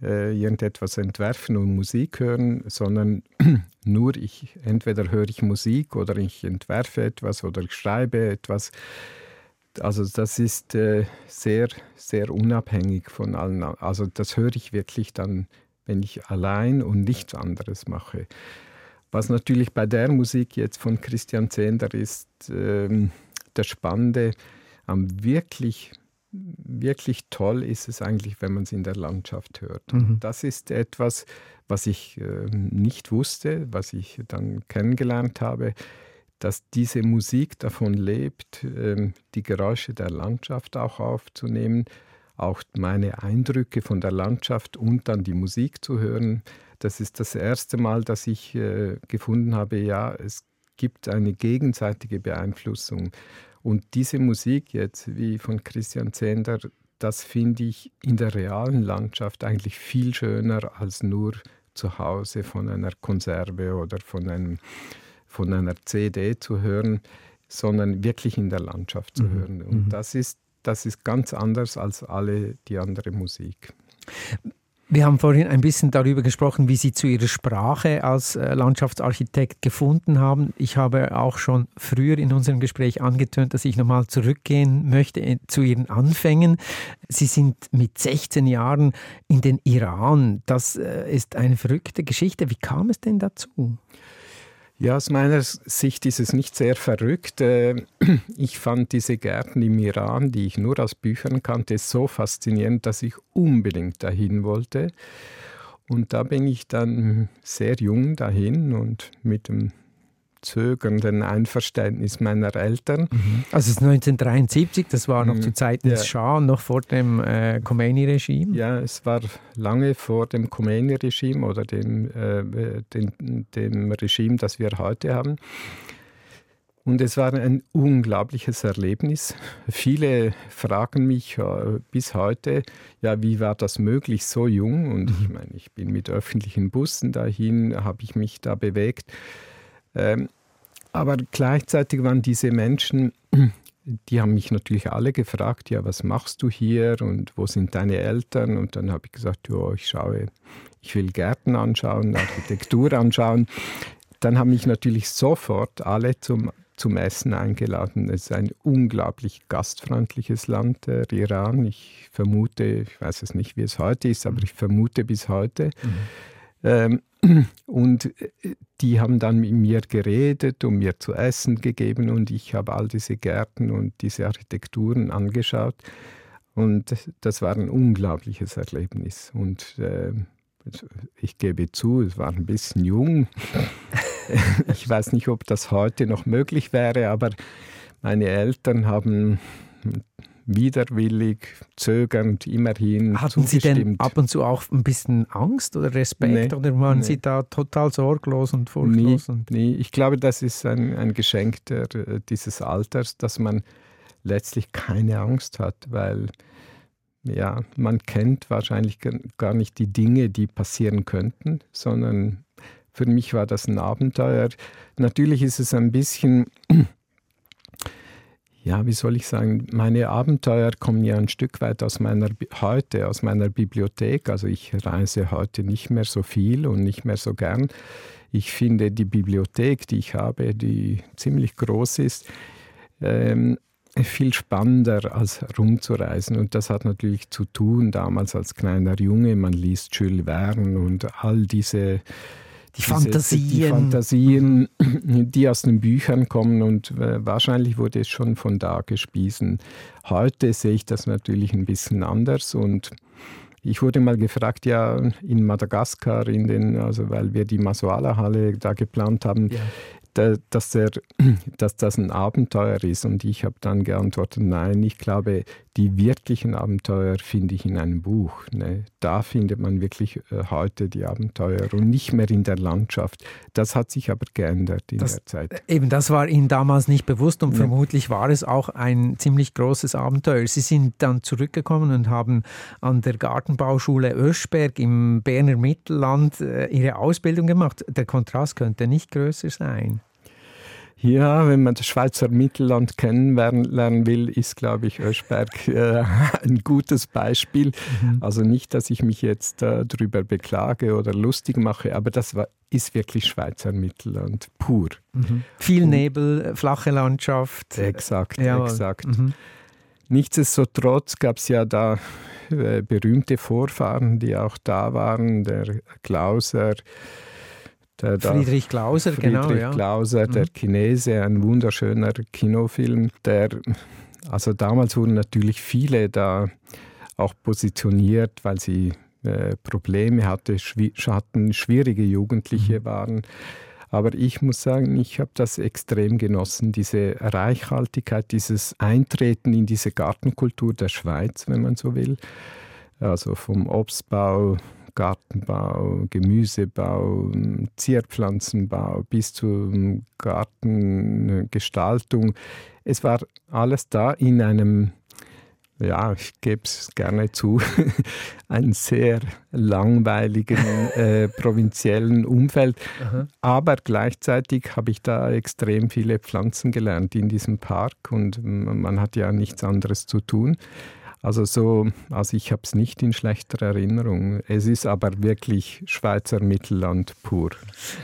äh, irgendetwas entwerfen und Musik hören, sondern nur ich, entweder höre ich Musik oder ich entwerfe etwas oder ich schreibe etwas. Also das ist äh, sehr, sehr unabhängig von allen. Also das höre ich wirklich dann, wenn ich allein und nichts anderes mache. Was natürlich bei der Musik jetzt von Christian Zender ist, äh, das Spannende, am wirklich wirklich toll ist es eigentlich, wenn man es in der Landschaft hört. Mhm. Das ist etwas, was ich äh, nicht wusste, was ich dann kennengelernt habe, dass diese Musik davon lebt, äh, die Geräusche der Landschaft auch aufzunehmen, auch meine Eindrücke von der Landschaft und dann die Musik zu hören. Das ist das erste Mal, dass ich äh, gefunden habe, ja, es gibt eine gegenseitige Beeinflussung. Und diese Musik jetzt, wie von Christian Zender, das finde ich in der realen Landschaft eigentlich viel schöner als nur zu Hause von einer Konserve oder von, einem, von einer CD zu hören, sondern wirklich in der Landschaft zu mhm. hören. Und mhm. das, ist, das ist ganz anders als alle die andere Musik. Wir haben vorhin ein bisschen darüber gesprochen, wie Sie zu Ihrer Sprache als äh, Landschaftsarchitekt gefunden haben. Ich habe auch schon früher in unserem Gespräch angetönt, dass ich nochmal zurückgehen möchte äh, zu Ihren Anfängen. Sie sind mit 16 Jahren in den Iran. Das äh, ist eine verrückte Geschichte. Wie kam es denn dazu? Ja, aus meiner Sicht ist es nicht sehr verrückt. Äh, ich fand diese Gärten im Iran, die ich nur aus Büchern kannte, so faszinierend, dass ich unbedingt dahin wollte. Und da bin ich dann sehr jung dahin und mit dem zögernden Einverständnis meiner Eltern. Mhm. Also es ist 1973, das war noch mhm. zu Zeiten ja. des Schah, noch vor dem äh, Khomeini-Regime? Ja, es war lange vor dem Khomeini-Regime oder dem, äh, dem, dem Regime, das wir heute haben. Und es war ein unglaubliches Erlebnis. Viele fragen mich äh, bis heute, ja, wie war das möglich, so jung? Und ich mhm. meine, ich bin mit öffentlichen Bussen dahin, habe ich mich da bewegt. Ähm, aber gleichzeitig waren diese Menschen die haben mich natürlich alle gefragt, ja, was machst du hier und wo sind deine Eltern? Und dann habe ich gesagt, ja, ich schaue, ich will Gärten anschauen, Architektur anschauen. Dann haben mich natürlich sofort alle zum, zum Essen eingeladen. Es ist ein unglaublich gastfreundliches Land, der Iran. Ich vermute, ich weiß es nicht, wie es heute ist, aber ich vermute bis heute. Mhm. Ähm, und äh, die haben dann mit mir geredet und mir zu essen gegeben und ich habe all diese Gärten und diese Architekturen angeschaut. Und das war ein unglaubliches Erlebnis. Und äh, ich gebe zu, es war ein bisschen jung. ich weiß nicht, ob das heute noch möglich wäre, aber meine Eltern haben widerwillig, zögernd, immerhin Hatten Sie denn ab und zu auch ein bisschen Angst oder Respekt nee, oder waren nee. Sie da total sorglos und furchtlos? Nee, nee. ich glaube, das ist ein, ein Geschenk der, dieses Alters, dass man letztlich keine Angst hat, weil ja, man kennt wahrscheinlich gar nicht die Dinge, die passieren könnten, sondern für mich war das ein Abenteuer. Natürlich ist es ein bisschen ja, wie soll ich sagen, meine Abenteuer kommen ja ein Stück weit aus meiner heute, aus meiner Bibliothek. Also ich reise heute nicht mehr so viel und nicht mehr so gern. Ich finde die Bibliothek, die ich habe, die ziemlich groß ist, ähm, viel spannender als rumzureisen. Und das hat natürlich zu tun, damals als kleiner Junge, man liest Jules Verne und all diese die Fantasien. Die Fantasien, die aus den Büchern kommen und äh, wahrscheinlich wurde es schon von da gespiesen. Heute sehe ich das natürlich ein bisschen anders und ich wurde mal gefragt, ja, in Madagaskar, in den, also weil wir die Masuala-Halle da geplant haben, ja dass, der, dass das ein Abenteuer ist. Und ich habe dann geantwortet, nein, ich glaube, die wirklichen Abenteuer finde ich in einem Buch. Ne? Da findet man wirklich äh, heute die Abenteuer und nicht mehr in der Landschaft. Das hat sich aber geändert in das, der Zeit. Eben, das war Ihnen damals nicht bewusst und ja. vermutlich war es auch ein ziemlich großes Abenteuer. Sie sind dann zurückgekommen und haben an der Gartenbauschule Öschberg im Berner Mittelland äh, Ihre Ausbildung gemacht. Der Kontrast könnte nicht größer sein. Ja, wenn man das Schweizer Mittelland kennenlernen will, ist, glaube ich, Öschberg äh, ein gutes Beispiel. Mhm. Also nicht, dass ich mich jetzt äh, darüber beklage oder lustig mache, aber das war, ist wirklich Schweizer Mittelland pur. Mhm. Viel Nebel, äh, flache Landschaft. Exakt, ja, exakt. Mhm. Nichtsdestotrotz gab es ja da äh, berühmte Vorfahren, die auch da waren, der Klauser, der Friedrich Klauser, Friedrich genau. Friedrich Klauser, mhm. der Chinese, ein wunderschöner Kinofilm. Der, also damals wurden natürlich viele da auch positioniert, weil sie äh, Probleme hatte, schwi hatten, schwierige Jugendliche mhm. waren. Aber ich muss sagen, ich habe das extrem genossen, diese Reichhaltigkeit, dieses Eintreten in diese Gartenkultur der Schweiz, wenn man so will. Also vom Obstbau Gartenbau, Gemüsebau, Zierpflanzenbau bis zur Gartengestaltung. Es war alles da in einem, ja, ich gebe es gerne zu, einem sehr langweiligen äh, provinziellen Umfeld. Aha. Aber gleichzeitig habe ich da extrem viele Pflanzen gelernt in diesem Park und man hat ja nichts anderes zu tun. Also so, also ich habe es nicht in schlechter Erinnerung. Es ist aber wirklich Schweizer Mittelland pur.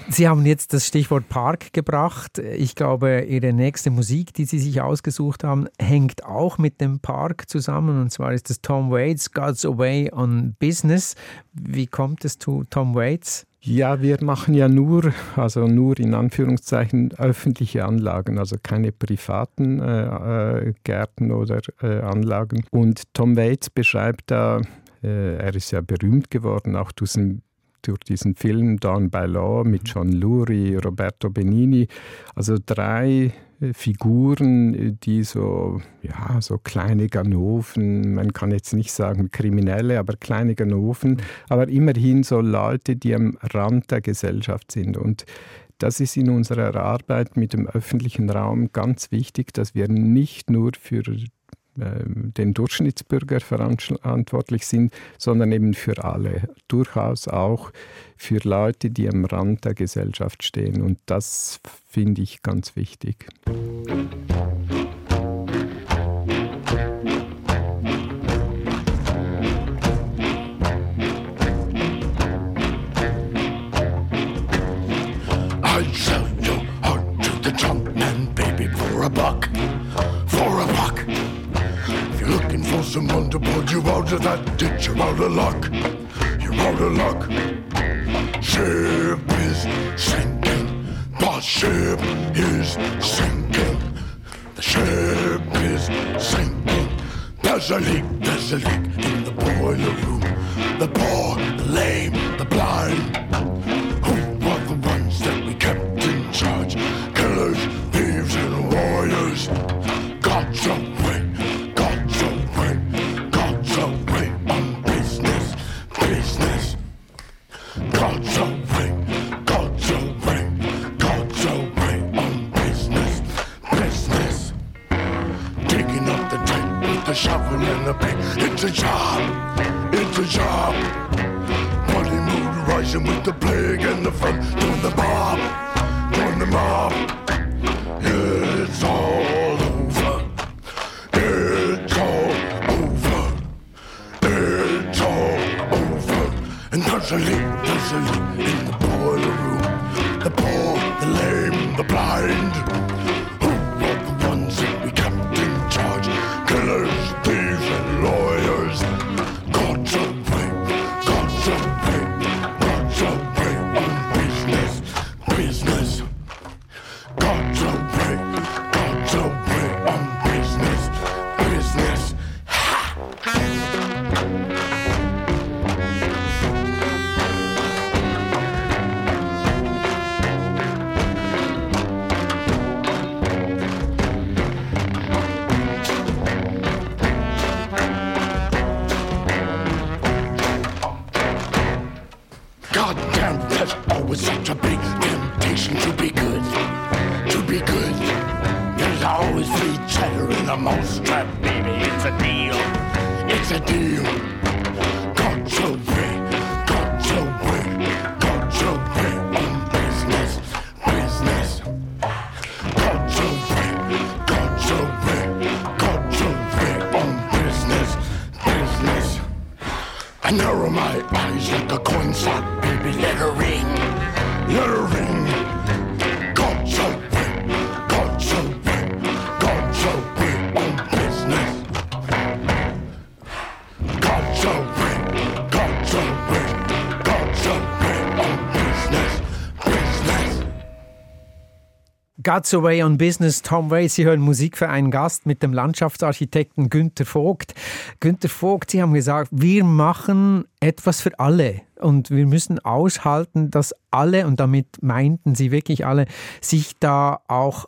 Sie haben jetzt das Stichwort Park gebracht. Ich glaube, Ihre nächste Musik, die Sie sich ausgesucht haben, hängt auch mit dem Park zusammen. Und zwar ist das Tom Waits God's Away on Business. Wie kommt es zu Tom Waits? Ja, wir machen ja nur, also nur in Anführungszeichen öffentliche Anlagen, also keine privaten äh, äh, Gärten oder äh, Anlagen. Und Tom Waits beschreibt da, äh, er ist ja berühmt geworden, auch durch diesen, durch diesen Film Down by Law mit John Lurie, Roberto Benini, also drei Figuren, die so, ja, so kleine Ganoven, man kann jetzt nicht sagen Kriminelle, aber kleine Ganoven, aber immerhin so Leute, die am Rand der Gesellschaft sind. Und das ist in unserer Arbeit mit dem öffentlichen Raum ganz wichtig, dass wir nicht nur für den Durchschnittsbürger verantwortlich sind, sondern eben für alle. Durchaus auch für Leute, die am Rand der Gesellschaft stehen. Und das finde ich ganz wichtig. Musik to pull you out of that ditch. You're out of luck. You're out of luck. Ship is sinking. The ship is sinking. The ship is sinking. There's a leak, there's a leak God's God's Away on Business, Tom Waits. Sie hören Musik für einen Gast mit dem Landschaftsarchitekten Günther Vogt. Günther Vogt, Sie haben gesagt, wir machen etwas für alle und wir müssen aushalten, dass alle, und damit meinten Sie wirklich alle, sich da auch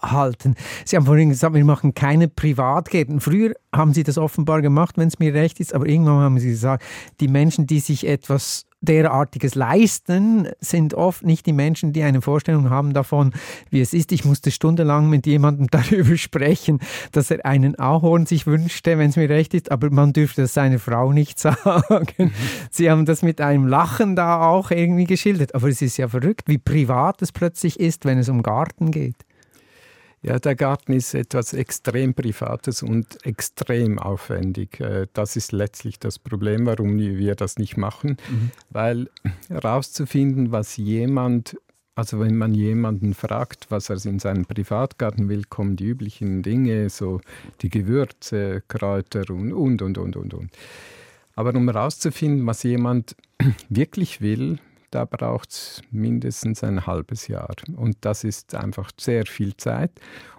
aufhalten. Sie haben vorhin gesagt, wir machen keine Privatgärten. Früher haben Sie das offenbar gemacht, wenn es mir recht ist, aber irgendwann haben Sie gesagt, die Menschen, die sich etwas derartiges leisten, sind oft nicht die Menschen, die eine Vorstellung haben davon, wie es ist. Ich musste stundenlang mit jemandem darüber sprechen, dass er einen Ahorn sich wünschte, wenn es mir recht ist, aber man dürfte das seiner Frau nicht sagen. Sie haben das mit einem Lachen da auch irgendwie geschildert, aber es ist ja verrückt, wie privat es plötzlich ist, wenn es um Garten geht. Ja, der Garten ist etwas extrem Privates und extrem aufwendig. Äh, Das ist letztlich das Problem, warum wir das nicht machen, weil herauszufinden, was jemand, also wenn man jemanden fragt, was er in seinem Privatgarten will, kommen die üblichen Dinge, so die Gewürze, Kräuter und, und, und, und, und. und. Aber um herauszufinden, was jemand wirklich will, da braucht es mindestens ein halbes Jahr. Und das ist einfach sehr viel Zeit.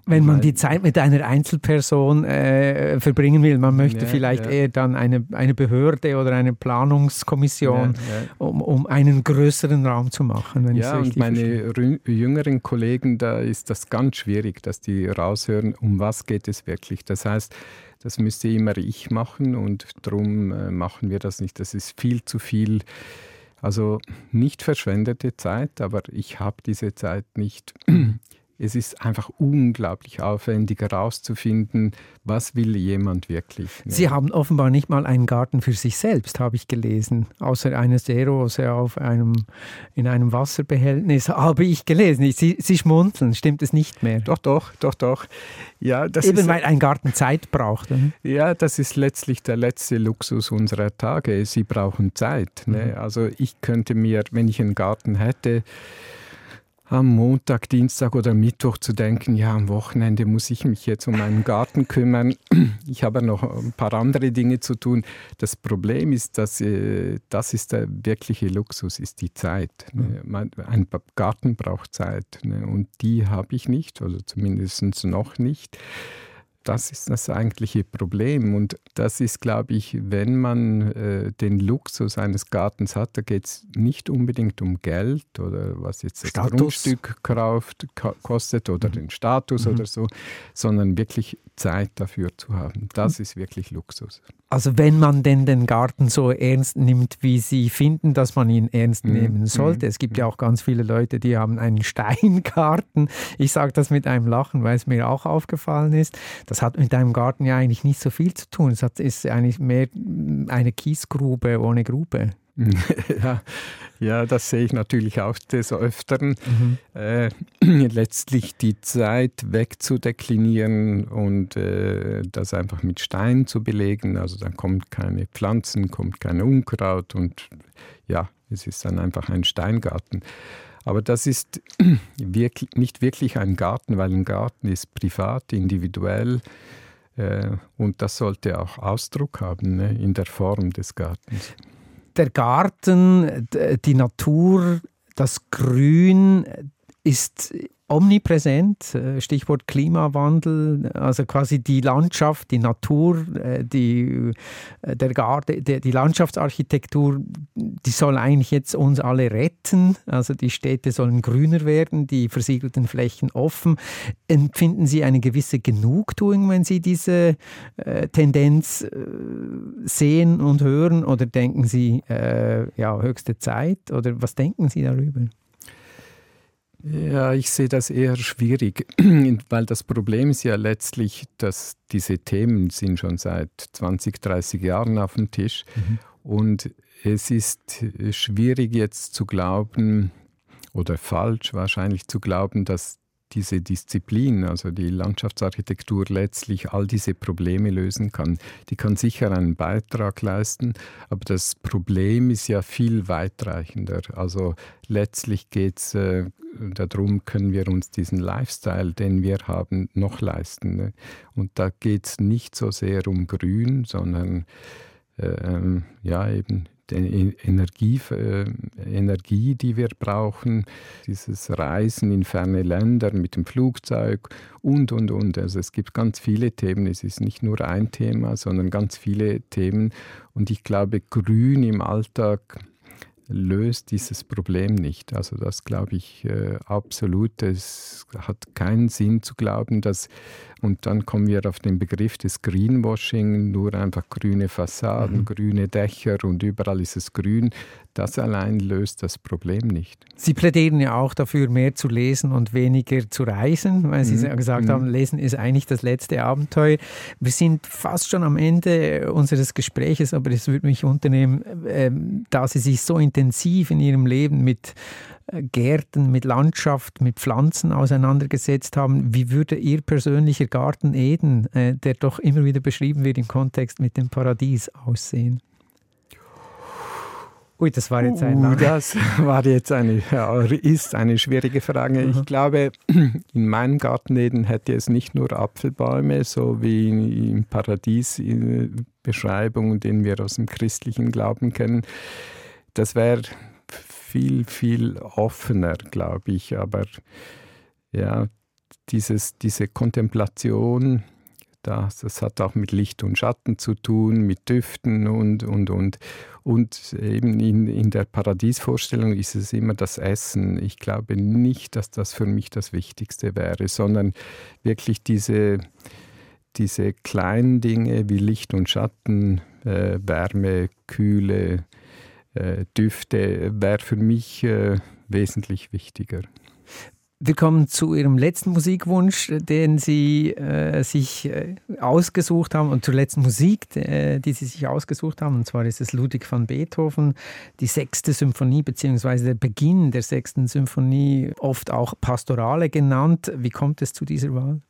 Wenn man die Zeit mit einer Einzelperson äh, verbringen will, man möchte Ja, vielleicht ja. eher dann eine, eine Behörde oder eine Planungskommission, Ja. Um, um einen größeren Raum zu machen. Ja, und meine jüngeren Kollegen, da ist das ganz schwierig, dass die raushören, um was geht es wirklich. Das heißt, das müsste immer ich machen und darum äh, machen wir das nicht. Das ist viel zu viel, also nicht verschwendete Zeit, aber ich habe diese Zeit nicht. Es ist einfach unglaublich aufwendig herauszufinden, was will jemand wirklich. ne? Sie haben offenbar nicht mal einen Garten für sich selbst, habe ich gelesen. Außer eine Seerose auf einem, in einem Wasserbehältnis, habe ich gelesen. Sie, Sie schmunzeln, stimmt es nicht mehr? Doch, doch, doch, doch. Ja, das Eben ist, weil ein Garten Zeit braucht. oder? Ja, das ist letztlich der letzte Luxus unserer Tage. Sie brauchen Zeit. Ne? Also ich könnte mir, wenn ich einen Garten hätte, am Montag, Dienstag oder Mittwoch zu denken, ja, am Wochenende muss ich mich jetzt um meinen Garten kümmern. Ich habe noch ein paar andere Dinge zu tun. Das Problem ist, dass äh, das ist der wirkliche Luxus, ist die Zeit. Ne? Mhm. Ein Garten braucht Zeit ne? und die habe ich nicht, oder zumindest noch nicht. Das ist das eigentliche Problem. Und das ist, glaube ich, wenn man äh, den Luxus eines Gartens hat, da geht es nicht unbedingt um Geld oder was jetzt das Status. Grundstück kauft, kostet oder mhm. den Status mhm. oder so, sondern wirklich Zeit dafür zu haben. Das ist wirklich Luxus. Also wenn man denn den Garten so ernst nimmt, wie Sie finden, dass man ihn ernst mhm. nehmen sollte. Es gibt ja auch ganz viele Leute, die haben einen Steingarten. Ich sage das mit einem Lachen, weil es mir auch aufgefallen ist. Das hat mit einem Garten ja eigentlich nicht so viel zu tun. Es ist eigentlich mehr eine Kiesgrube ohne Grube. ja, ja, das sehe ich natürlich auch des Öfteren. Mhm. Äh, letztlich die Zeit wegzudeklinieren und äh, das einfach mit Stein zu belegen. Also dann kommt keine Pflanzen, kommt kein Unkraut und ja, es ist dann einfach ein Steingarten. Aber das ist wirklich, nicht wirklich ein Garten, weil ein Garten ist privat, individuell äh, und das sollte auch Ausdruck haben ne, in der Form des Gartens der Garten, die Natur, das Grün ist omnipräsent, äh, Stichwort Klimawandel, also quasi die Landschaft, die Natur, äh, die, äh, der Garten, die Landschaftsarchitektur, die soll eigentlich jetzt uns alle retten. Also die Städte sollen grüner werden, die versiegelten Flächen offen. Empfinden Sie eine gewisse Genugtuung, wenn Sie diese Tendenz sehen und hören? Oder denken Sie, ja, höchste Zeit? Oder was denken Sie darüber? Ja, ich sehe das eher schwierig, weil das Problem ist ja letztlich, dass diese Themen sind schon seit 20, 30 Jahren auf dem Tisch mhm. und es ist schwierig jetzt zu glauben oder falsch wahrscheinlich zu glauben, dass diese Disziplin, also die Landschaftsarchitektur, letztlich all diese Probleme lösen kann. Die kann sicher einen Beitrag leisten, aber das Problem ist ja viel weitreichender. Also letztlich geht es äh, darum, können wir uns diesen Lifestyle, den wir haben, noch leisten. Ne? Und da geht es nicht so sehr um Grün, sondern äh, ähm, ja eben die Energie, äh, Energie, die wir brauchen, dieses Reisen in ferne Länder mit dem Flugzeug und, und, und. Also es gibt ganz viele Themen. Es ist nicht nur ein Thema, sondern ganz viele Themen. Und ich glaube, Grün im Alltag löst dieses Problem nicht. Also das glaube ich äh, absolut. Es hat keinen Sinn zu glauben, dass, und dann kommen wir auf den Begriff des Greenwashing, nur einfach grüne Fassaden, mhm. grüne Dächer und überall ist es grün. Das allein löst das Problem nicht. Sie plädieren ja auch dafür, mehr zu lesen und weniger zu reisen, weil Sie mhm. gesagt haben, mhm. Lesen ist eigentlich das letzte Abenteuer. Wir sind fast schon am Ende unseres Gespräches, aber es würde mich unternehmen, da Sie sich so intensiv in Ihrem Leben mit Gärten, mit Landschaft, mit Pflanzen auseinandergesetzt haben. Wie würde Ihr persönlicher Garten Eden, äh, der doch immer wieder beschrieben wird im Kontext mit dem Paradies, aussehen? Ui, das war jetzt ein uh, Das war jetzt eine, ja, ist eine schwierige Frage. Ich glaube, in meinem Gartenläden hätte es nicht nur Apfelbäume, so wie im Paradies in Beschreibungen, den wir aus dem christlichen Glauben kennen. Das wäre viel, viel offener, glaube ich. Aber ja, dieses, diese Kontemplation, das, das hat auch mit Licht und Schatten zu tun, mit Düften und, und, und. Und eben in, in der Paradiesvorstellung ist es immer das Essen. Ich glaube nicht, dass das für mich das Wichtigste wäre, sondern wirklich diese, diese kleinen Dinge wie Licht und Schatten, äh, Wärme, Kühle, Düfte, wäre für mich äh, wesentlich wichtiger. Wir kommen zu Ihrem letzten Musikwunsch, den Sie äh, sich äh, ausgesucht haben und zur letzten Musik, äh, die Sie sich ausgesucht haben. Und zwar ist es Ludwig van Beethoven, die sechste Symphonie beziehungsweise der Beginn der sechsten Symphonie, oft auch Pastorale genannt. Wie kommt es zu dieser Wahl?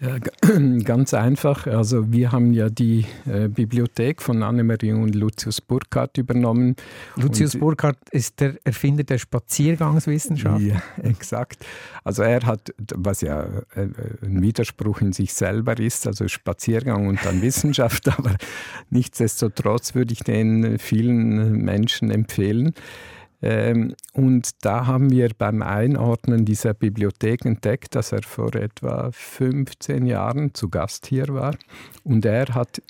Ja, ganz einfach. Also wir haben ja die äh, Bibliothek von Annemarie und Lucius Burkhardt übernommen. Lucius und, Burkhardt ist der Erfinder der Spaziergangswissenschaft. Ja, exakt. Also er hat, was ja äh, ein Widerspruch in sich selber ist, also Spaziergang und dann Wissenschaft, aber nichtsdestotrotz würde ich den vielen Menschen empfehlen. Ähm, und da haben wir beim Einordnen dieser Bibliothek entdeckt, dass er vor etwa 15 Jahren zu Gast hier war. Und er hat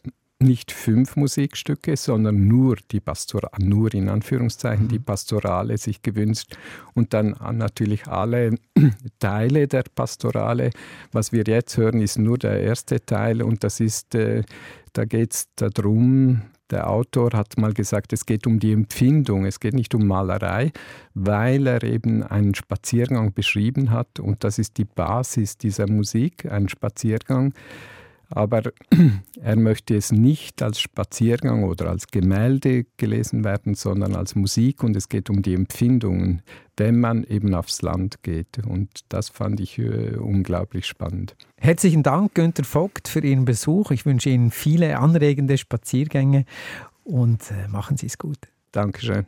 nicht fünf Musikstücke, sondern nur die Pastorale, nur in Anführungszeichen die mhm. Pastorale sich gewünscht und dann natürlich alle Teile der Pastorale. Was wir jetzt hören, ist nur der erste Teil und das ist, äh, da geht es darum, der Autor hat mal gesagt, es geht um die Empfindung, es geht nicht um Malerei, weil er eben einen Spaziergang beschrieben hat und das ist die Basis dieser Musik, ein Spaziergang. Aber er möchte es nicht als Spaziergang oder als Gemälde gelesen werden, sondern als Musik und es geht um die Empfindungen, wenn man eben aufs Land geht. Und das fand ich äh, unglaublich spannend. Herzlichen Dank, Günter Vogt, für Ihren Besuch. Ich wünsche Ihnen viele anregende Spaziergänge und äh, machen Sie es gut. Dankeschön.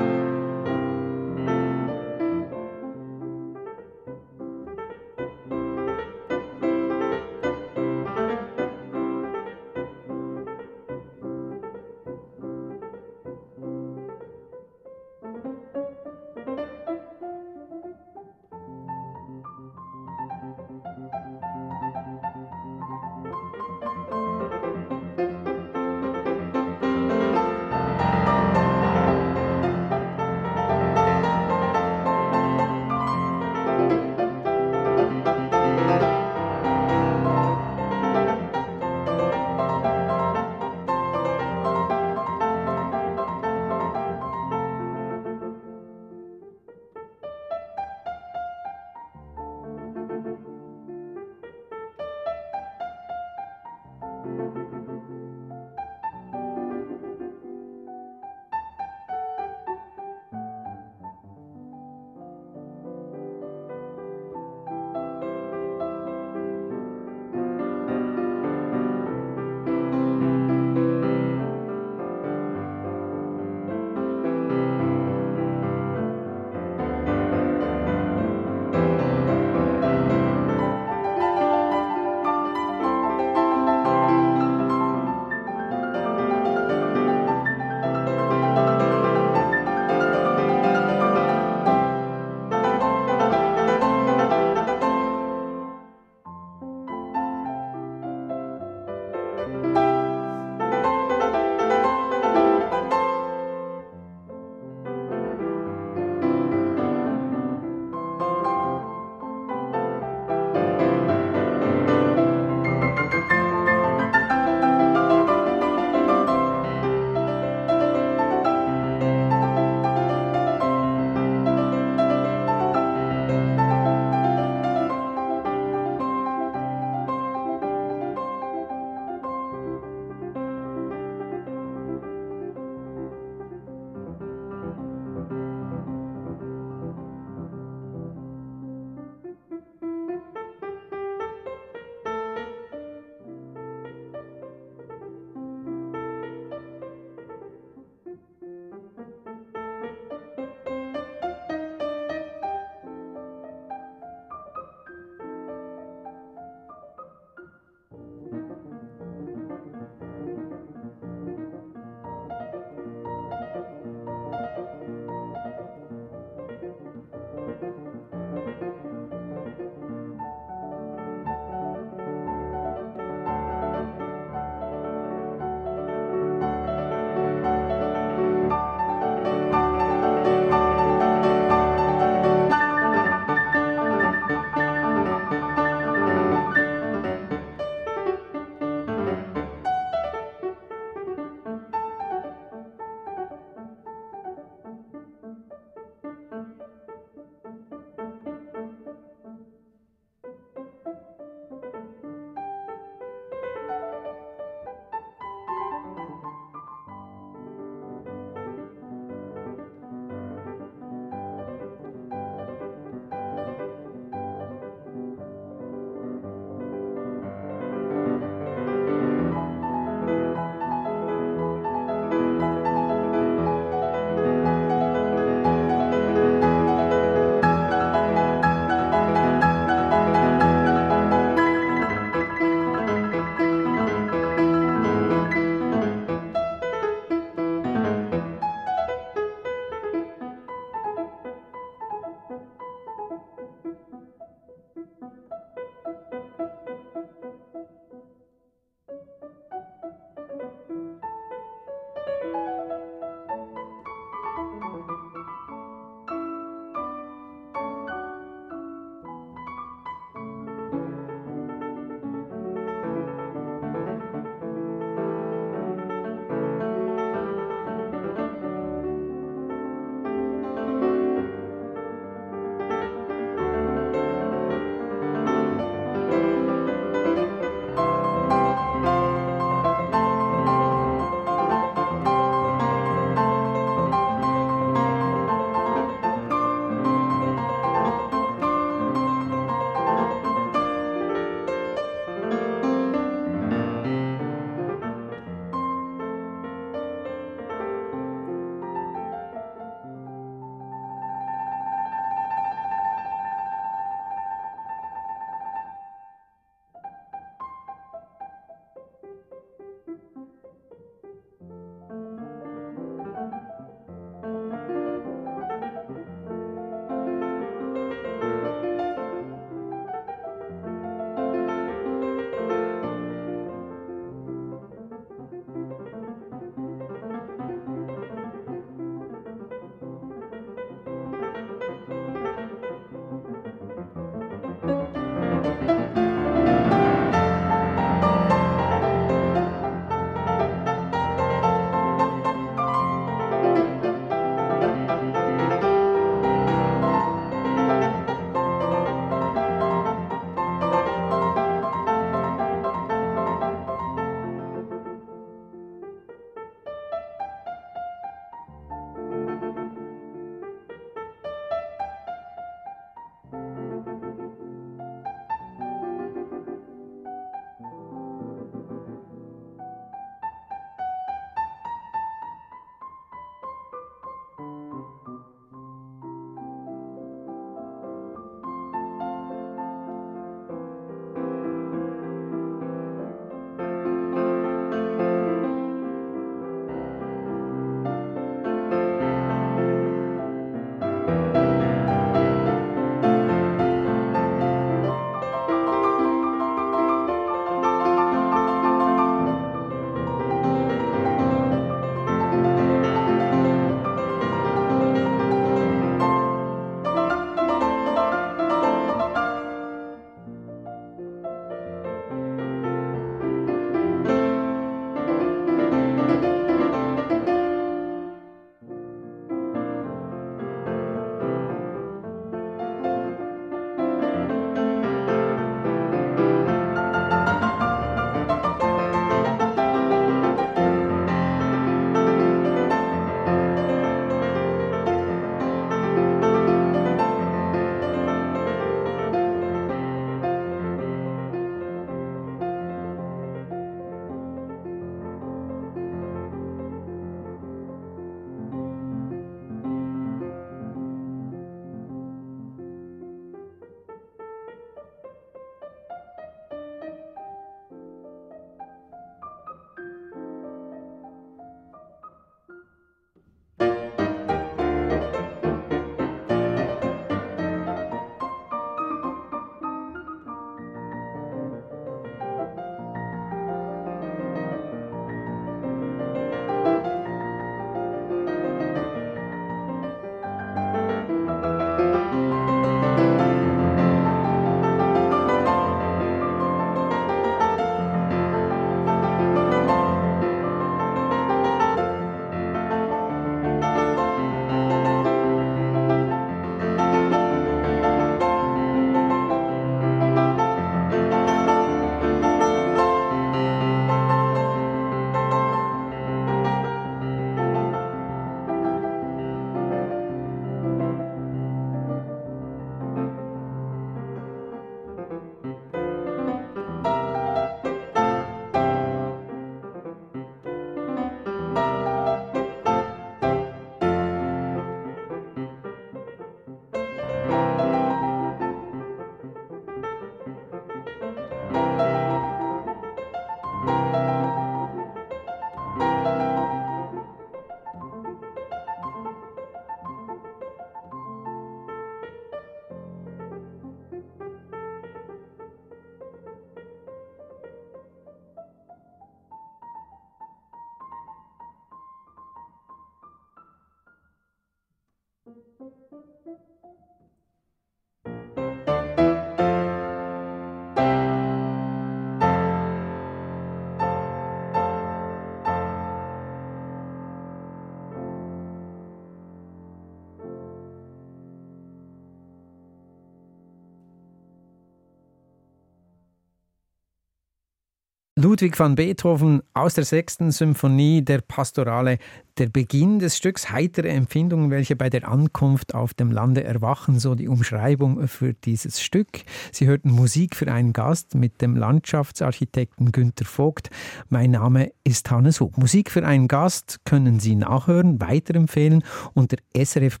Ludwig van Beethoven aus der sechsten Symphonie der Pastorale. Der Beginn des Stücks heitere Empfindungen, welche bei der Ankunft auf dem Lande erwachen, so die Umschreibung für dieses Stück. Sie hörten Musik für einen Gast mit dem Landschaftsarchitekten Günter Vogt. Mein Name ist Hannes Hub. Musik für einen Gast können Sie nachhören, weiterempfehlen unter srf.ch-audio.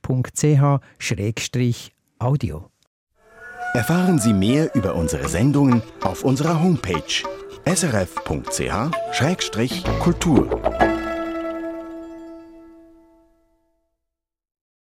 Erfahren Sie mehr über unsere Sendungen auf unserer Homepage srf.ch-kultur.